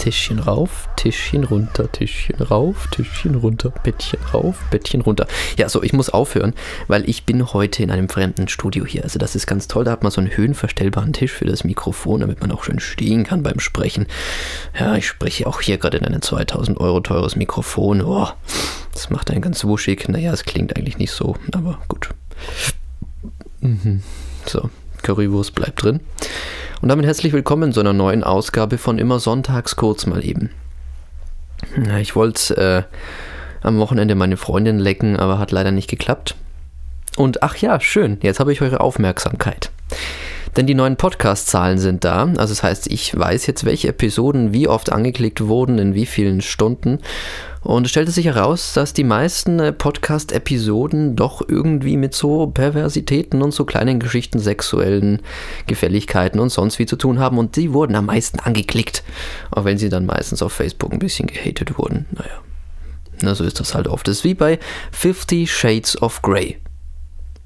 Tischchen rauf, Tischchen runter, Tischchen rauf, Tischchen runter, Bettchen rauf, Bettchen runter. Ja, so, ich muss aufhören, weil ich bin heute in einem fremden Studio hier. Also das ist ganz toll, da hat man so einen höhenverstellbaren Tisch für das Mikrofon, damit man auch schön stehen kann beim Sprechen. Ja, ich spreche auch hier gerade in ein 2000 Euro teures Mikrofon. Oh, das macht einen ganz wuschig. Naja, es klingt eigentlich nicht so, aber gut. Mhm. So, Currywurst bleibt drin. Und damit herzlich willkommen zu einer neuen Ausgabe von Immer Sonntags kurz mal eben. Ich wollte äh, am Wochenende meine Freundin lecken, aber hat leider nicht geklappt. Und ach ja, schön, jetzt habe ich eure Aufmerksamkeit. Denn die neuen Podcast-Zahlen sind da. Also das heißt, ich weiß jetzt, welche Episoden wie oft angeklickt wurden, in wie vielen Stunden. Und es stellte sich heraus, dass die meisten äh, Podcast-Episoden doch irgendwie mit so Perversitäten und so kleinen Geschichten, sexuellen Gefälligkeiten und sonst wie zu tun haben. Und die wurden am meisten angeklickt. Auch wenn sie dann meistens auf Facebook ein bisschen gehatet wurden. Naja. Na, so ist das halt oft. Das ist wie bei 50 Shades of Grey.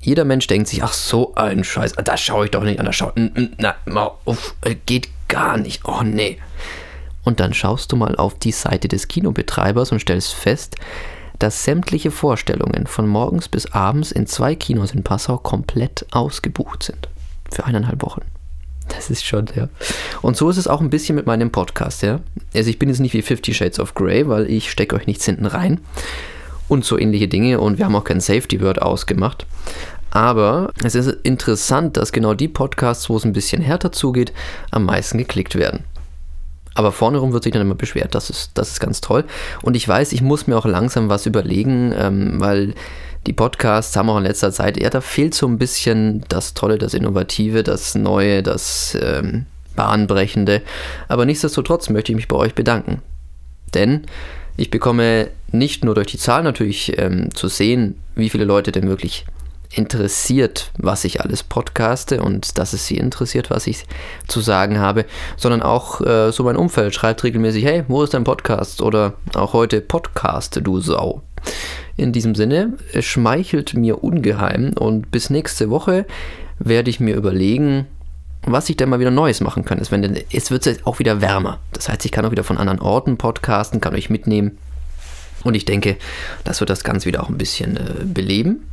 Jeder Mensch denkt sich, ach so ein Scheiß, das schaue ich doch nicht an, das schaut, na, auf, äh, geht gar nicht, oh nee. Und dann schaust du mal auf die Seite des Kinobetreibers und stellst fest, dass sämtliche Vorstellungen von morgens bis abends in zwei Kinos in Passau komplett ausgebucht sind. Für eineinhalb Wochen. Das ist schon, ja. Und so ist es auch ein bisschen mit meinem Podcast, ja. Also ich bin jetzt nicht wie Fifty Shades of Grey, weil ich stecke euch nichts hinten rein und so ähnliche Dinge und wir haben auch kein Safety Word ausgemacht. Aber es ist interessant, dass genau die Podcasts, wo es ein bisschen härter zugeht, am meisten geklickt werden. Aber vorne rum wird sich dann immer beschwert. Das ist, das ist ganz toll. Und ich weiß, ich muss mir auch langsam was überlegen, ähm, weil die Podcasts haben auch in letzter Zeit, ja, da fehlt so ein bisschen das Tolle, das Innovative, das Neue, das ähm, Bahnbrechende. Aber nichtsdestotrotz möchte ich mich bei euch bedanken. Denn ich bekomme nicht nur durch die Zahl natürlich ähm, zu sehen, wie viele Leute denn wirklich interessiert, was ich alles podcaste und dass es sie interessiert, was ich zu sagen habe, sondern auch äh, so mein Umfeld schreibt regelmäßig, hey, wo ist dein Podcast? Oder auch heute Podcaste, du Sau. In diesem Sinne, es schmeichelt mir ungeheim und bis nächste Woche werde ich mir überlegen, was ich denn mal wieder Neues machen kann. Es, es wird jetzt auch wieder wärmer. Das heißt, ich kann auch wieder von anderen Orten podcasten, kann euch mitnehmen. Und ich denke, das wird das Ganze wieder auch ein bisschen äh, beleben.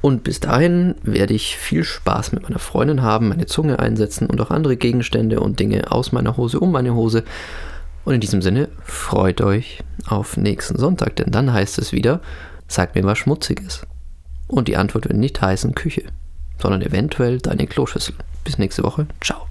Und bis dahin werde ich viel Spaß mit meiner Freundin haben, meine Zunge einsetzen und auch andere Gegenstände und Dinge aus meiner Hose, um meine Hose. Und in diesem Sinne, freut euch auf nächsten Sonntag, denn dann heißt es wieder, sagt mir was Schmutziges. Und die Antwort wird nicht heißen Küche, sondern eventuell deine Kloschüssel. Bis nächste Woche. Ciao.